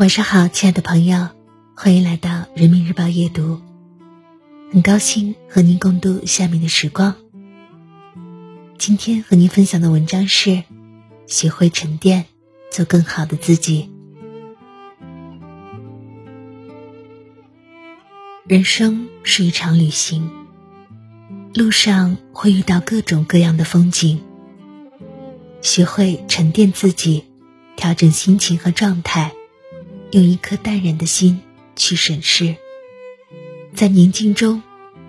晚上好，亲爱的朋友，欢迎来到人民日报夜读。很高兴和您共度下面的时光。今天和您分享的文章是：学会沉淀，做更好的自己。人生是一场旅行，路上会遇到各种各样的风景。学会沉淀自己，调整心情和状态。用一颗淡然的心去审视，在宁静中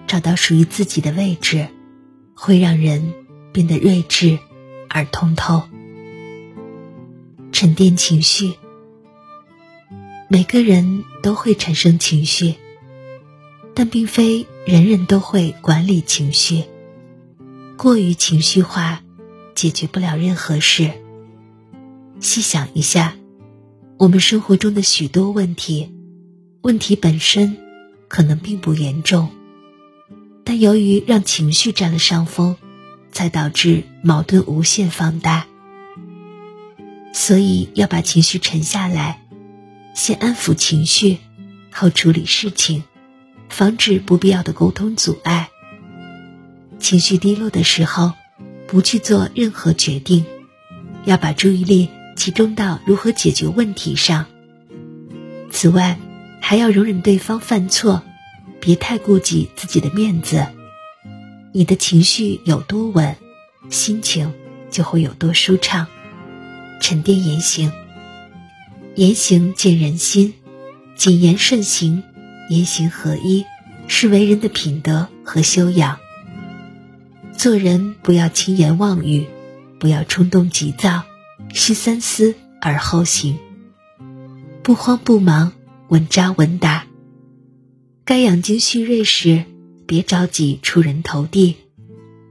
找到属于自己的位置，会让人变得睿智而通透。沉淀情绪，每个人都会产生情绪，但并非人人都会管理情绪。过于情绪化，解决不了任何事。细想一下。我们生活中的许多问题，问题本身可能并不严重，但由于让情绪占了上风，才导致矛盾无限放大。所以要把情绪沉下来，先安抚情绪，后处理事情，防止不必要的沟通阻碍。情绪低落的时候，不去做任何决定，要把注意力。集中到如何解决问题上。此外，还要容忍对方犯错，别太顾及自己的面子。你的情绪有多稳，心情就会有多舒畅。沉淀言行，言行见人心，谨言慎行，言行合一，是为人的品德和修养。做人不要轻言妄语，不要冲动急躁。需三思而后行，不慌不忙，稳扎稳打。该养精蓄锐时，别着急出人头地；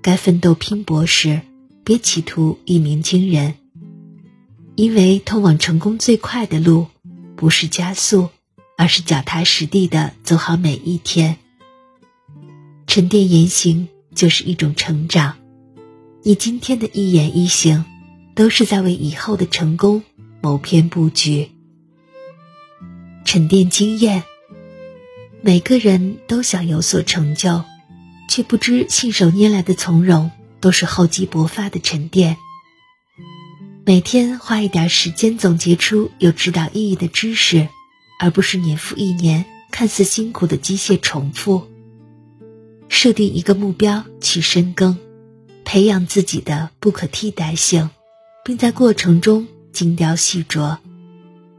该奋斗拼搏时，别企图一鸣惊人。因为通往成功最快的路，不是加速，而是脚踏实地的走好每一天。沉淀言行就是一种成长，你今天的一言一行。都是在为以后的成功谋篇布局、沉淀经验。每个人都想有所成就，却不知信手拈来的从容都是厚积薄发的沉淀。每天花一点时间总结出有指导意义的知识，而不是年复一年看似辛苦的机械重复。设定一个目标去深耕，培养自己的不可替代性。并在过程中精雕细琢，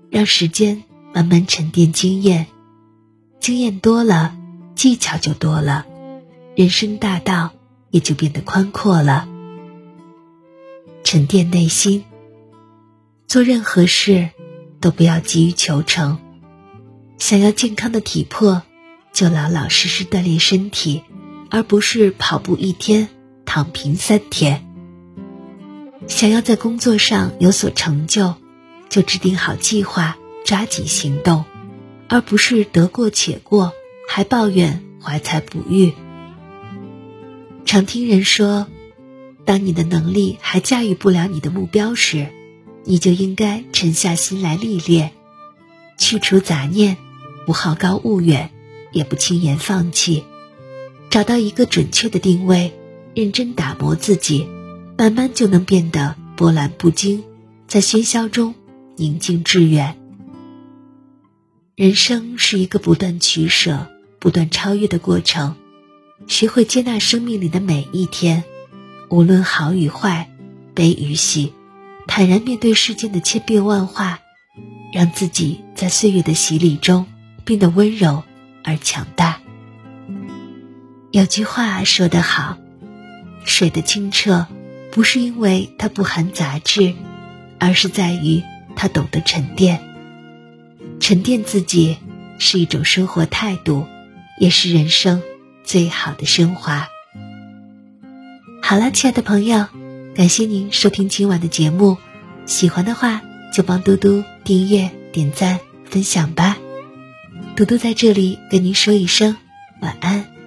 让时间慢慢沉淀经验，经验多了，技巧就多了，人生大道也就变得宽阔了。沉淀内心，做任何事都不要急于求成。想要健康的体魄，就老老实实锻炼身体，而不是跑步一天，躺平三天。想要在工作上有所成就，就制定好计划，抓紧行动，而不是得过且过，还抱怨怀才不遇。常听人说，当你的能力还驾驭不了你的目标时，你就应该沉下心来历练，去除杂念，不好高骛远，也不轻言放弃，找到一个准确的定位，认真打磨自己。慢慢就能变得波澜不惊，在喧嚣中宁静致远。人生是一个不断取舍、不断超越的过程，学会接纳生命里的每一天，无论好与坏、悲与喜，坦然面对世间的千变万化，让自己在岁月的洗礼中变得温柔而强大。有句话说得好：“水的清澈。”不是因为它不含杂质，而是在于它懂得沉淀。沉淀自己是一种生活态度，也是人生最好的升华。好了，亲爱的朋友，感谢您收听今晚的节目。喜欢的话就帮嘟嘟订阅、点赞、分享吧。嘟嘟在这里跟您说一声晚安。